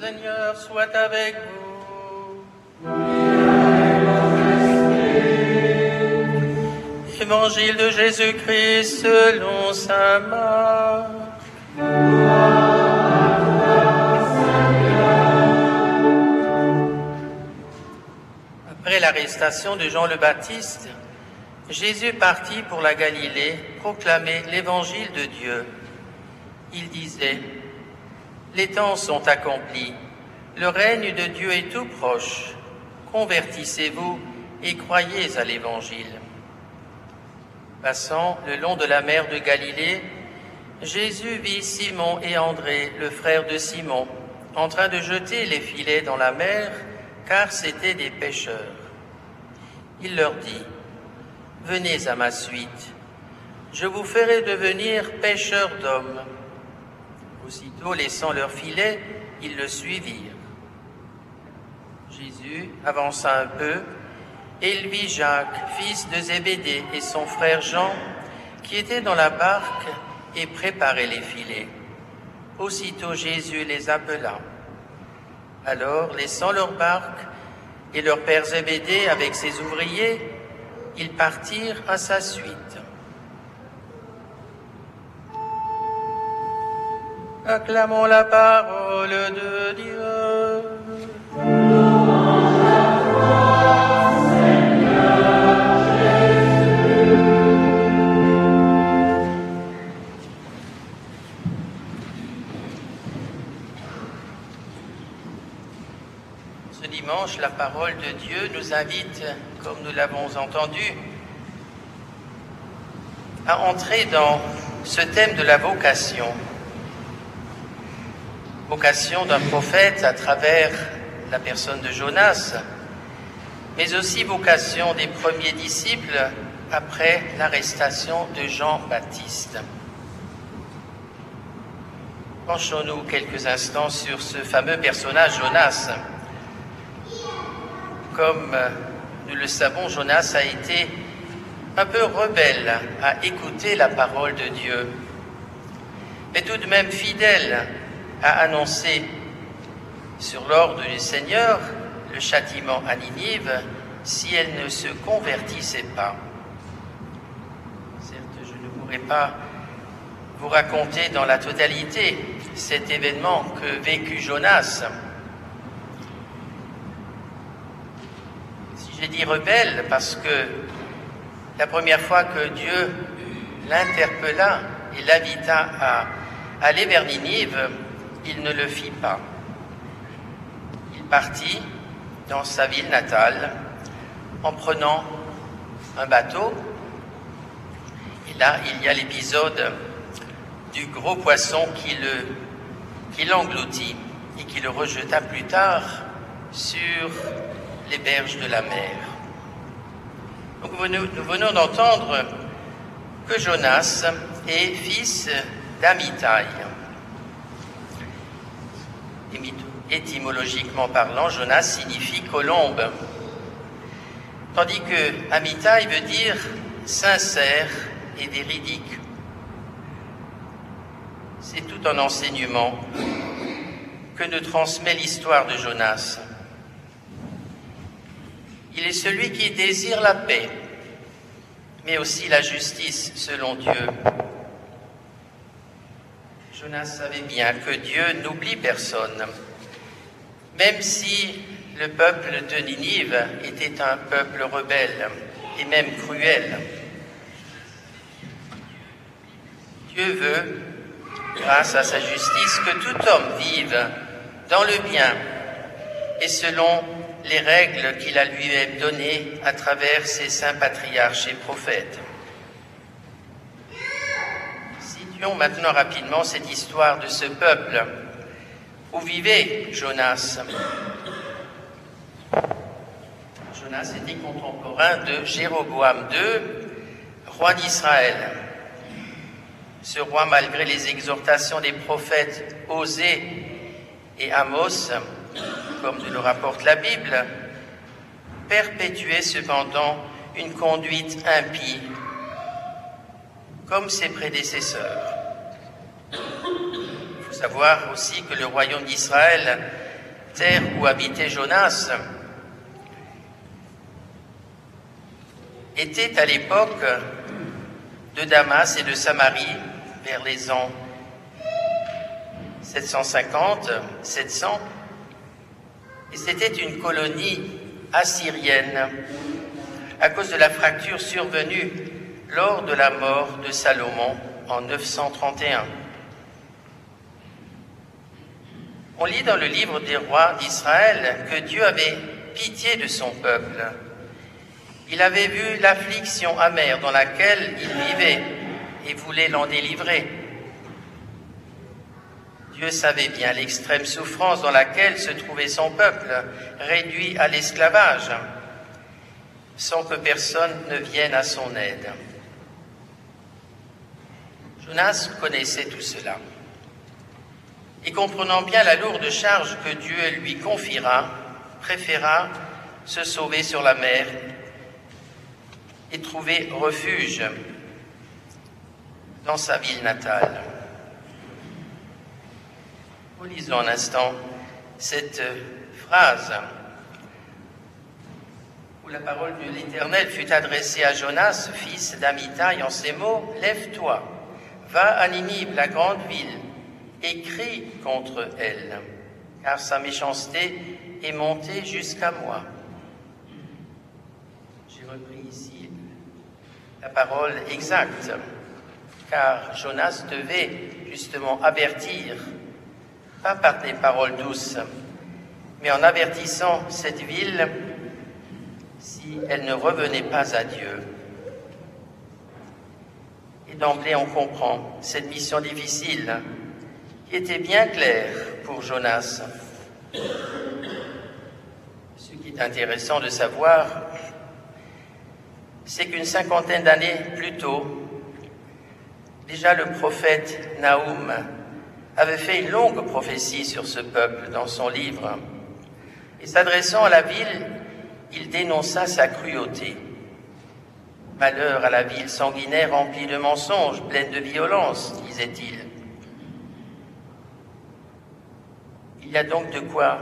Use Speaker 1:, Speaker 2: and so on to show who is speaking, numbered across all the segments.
Speaker 1: Seigneur soit avec vous. Évangile de Jésus-Christ selon saint Marc. Après l'arrestation de Jean le Baptiste, Jésus partit pour la Galilée proclamer l'évangile de Dieu. Il disait, Les temps sont accomplis, le règne de Dieu est tout proche, convertissez-vous et croyez à l'évangile. Passant le long de la mer de Galilée, Jésus vit Simon et André, le frère de Simon, en train de jeter les filets dans la mer, car c'étaient des pêcheurs. Il leur dit, Venez à ma suite, je vous ferai devenir pêcheurs d'hommes. Aussitôt laissant leurs filets, ils le suivirent. Jésus avança un peu, et il vit Jacques, fils de Zébédée, et son frère Jean, qui étaient dans la barque et préparaient les filets. Aussitôt Jésus les appela. Alors, laissant leur barque et leur père Zébédée avec ses ouvriers, ils partirent à sa suite. Acclamons la parole de Dieu. Ce dimanche, la parole de Dieu nous invite, comme nous l'avons entendu, à entrer dans ce thème de la vocation. Vocation d'un prophète à travers la personne de Jonas, mais aussi vocation des premiers disciples après l'arrestation de Jean-Baptiste. Penchons-nous quelques instants sur ce fameux personnage Jonas. Comme nous le savons, Jonas a été un peu rebelle à écouter la parole de Dieu, mais tout de même fidèle à annoncer sur l'ordre du Seigneur le châtiment à Ninive si elle ne se convertissait pas. Certes, je ne pourrais pas vous raconter dans la totalité cet événement que vécut Jonas. Si j'ai dit rebelle parce que la première fois que Dieu l'interpella et l'invita à aller vers Ninive, il ne le fit pas. Il partit dans sa ville natale en prenant un bateau. Et là, il y a l'épisode du gros poisson qui le qui l'engloutit et qui le rejeta plus tard sur les berges de la mer. Nous venons d'entendre que Jonas est fils d'Amitai. Étymologiquement parlant, Jonas signifie colombe, tandis que Amitai veut dire sincère et véridique. C'est tout un enseignement que nous transmet l'histoire de Jonas. Il est celui qui désire la paix, mais aussi la justice selon Dieu. Jonas savait bien que Dieu n'oublie personne, même si le peuple de Ninive était un peuple rebelle et même cruel. Dieu veut, grâce à sa justice, que tout homme vive dans le bien et selon les règles qu'il a lui-même données à travers ses saints patriarches et prophètes. Maintenant rapidement cette histoire de ce peuple. Où vivait Jonas? Jonas était contemporain de Jéroboam II, roi d'Israël. Ce roi, malgré les exhortations des prophètes Osée et Amos, comme nous le rapporte la Bible, perpétuait cependant une conduite impie, comme ses prédécesseurs. Il faut savoir aussi que le royaume d'Israël terre où habitait Jonas, était à l'époque de Damas et de Samarie, vers les ans 750, 700, et c'était une colonie assyrienne à cause de la fracture survenue lors de la mort de Salomon en 931. On lit dans le livre des rois d'Israël que Dieu avait pitié de son peuple. Il avait vu l'affliction amère dans laquelle il vivait et voulait l'en délivrer. Dieu savait bien l'extrême souffrance dans laquelle se trouvait son peuple, réduit à l'esclavage, sans que personne ne vienne à son aide. Jonas connaissait tout cela. Et comprenant bien la lourde charge que Dieu lui confiera, préféra se sauver sur la mer et trouver refuge dans sa ville natale. Lisons un instant cette phrase où la parole de l'Éternel fut adressée à Jonas, fils d'Amitai, en ces mots Lève-toi, va à Ninive, la grande ville, et crie contre elle, car sa méchanceté est montée jusqu'à moi. J'ai repris ici la parole exacte, car Jonas devait justement avertir, pas par des paroles douces, mais en avertissant cette ville si elle ne revenait pas à Dieu. D'emblée, on comprend cette mission difficile qui était bien claire pour Jonas. Ce qui est intéressant de savoir, c'est qu'une cinquantaine d'années plus tôt, déjà le prophète Naoum avait fait une longue prophétie sur ce peuple dans son livre. Et s'adressant à la ville, il dénonça sa cruauté. Malheur à la ville sanguinaire remplie de mensonges, pleine de violence, disait-il. Il y a donc de quoi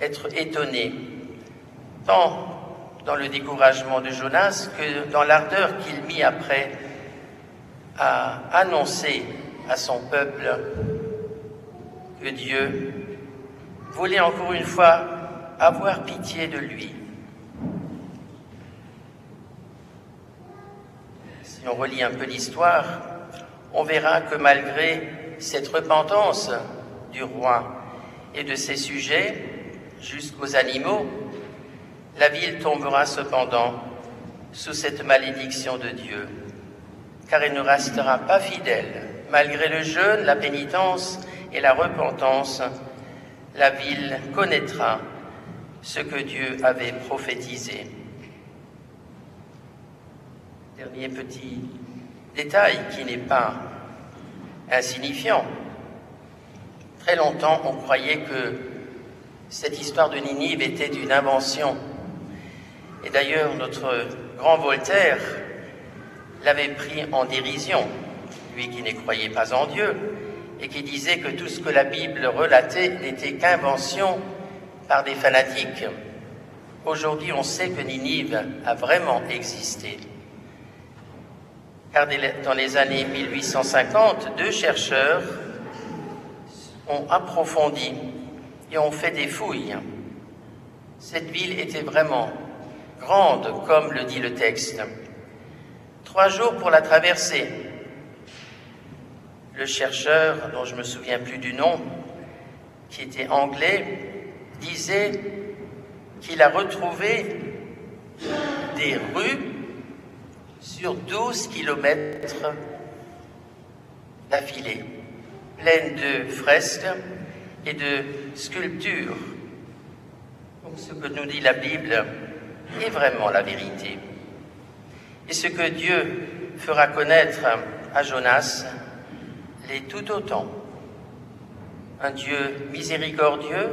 Speaker 1: être étonné, tant dans le découragement de Jonas que dans l'ardeur qu'il mit après à annoncer à son peuple que Dieu voulait encore une fois avoir pitié de lui. Si on relit un peu l'histoire, on verra que malgré cette repentance du roi et de ses sujets jusqu'aux animaux, la ville tombera cependant sous cette malédiction de Dieu, car elle ne restera pas fidèle. Malgré le jeûne, la pénitence et la repentance, la ville connaîtra ce que Dieu avait prophétisé. Dernier petit détail qui n'est pas insignifiant. Très longtemps, on croyait que cette histoire de Ninive était une invention. Et d'ailleurs, notre grand Voltaire l'avait pris en dérision, lui qui ne croyait pas en Dieu, et qui disait que tout ce que la Bible relatait n'était qu'invention par des fanatiques. Aujourd'hui, on sait que Ninive a vraiment existé car dans les années 1850, deux chercheurs ont approfondi et ont fait des fouilles. Cette ville était vraiment grande, comme le dit le texte. Trois jours pour la traverser. Le chercheur, dont je me souviens plus du nom, qui était anglais, disait qu'il a retrouvé des rues sur 12 kilomètres d'affilée, pleine de fresques et de sculptures. Donc ce que nous dit la Bible est vraiment la vérité. Et ce que Dieu fera connaître à Jonas l'est tout autant. Un Dieu miséricordieux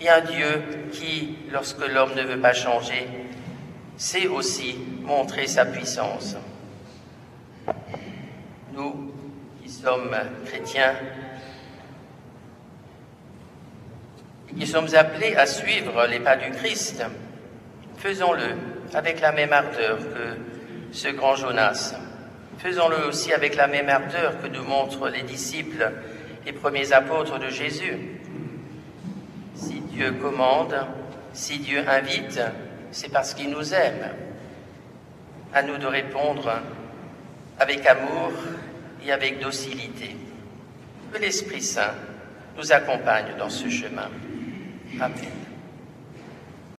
Speaker 1: et un Dieu qui, lorsque l'homme ne veut pas changer, sait aussi montrer sa puissance. Nous qui sommes chrétiens, et qui sommes appelés à suivre les pas du Christ, faisons-le avec la même ardeur que ce grand Jonas. Faisons-le aussi avec la même ardeur que nous montrent les disciples, les premiers apôtres de Jésus. Si Dieu commande, si Dieu invite, c'est parce qu'il nous aime. À nous de répondre avec amour et avec docilité. Que l'Esprit Saint nous accompagne dans ce chemin. Amen.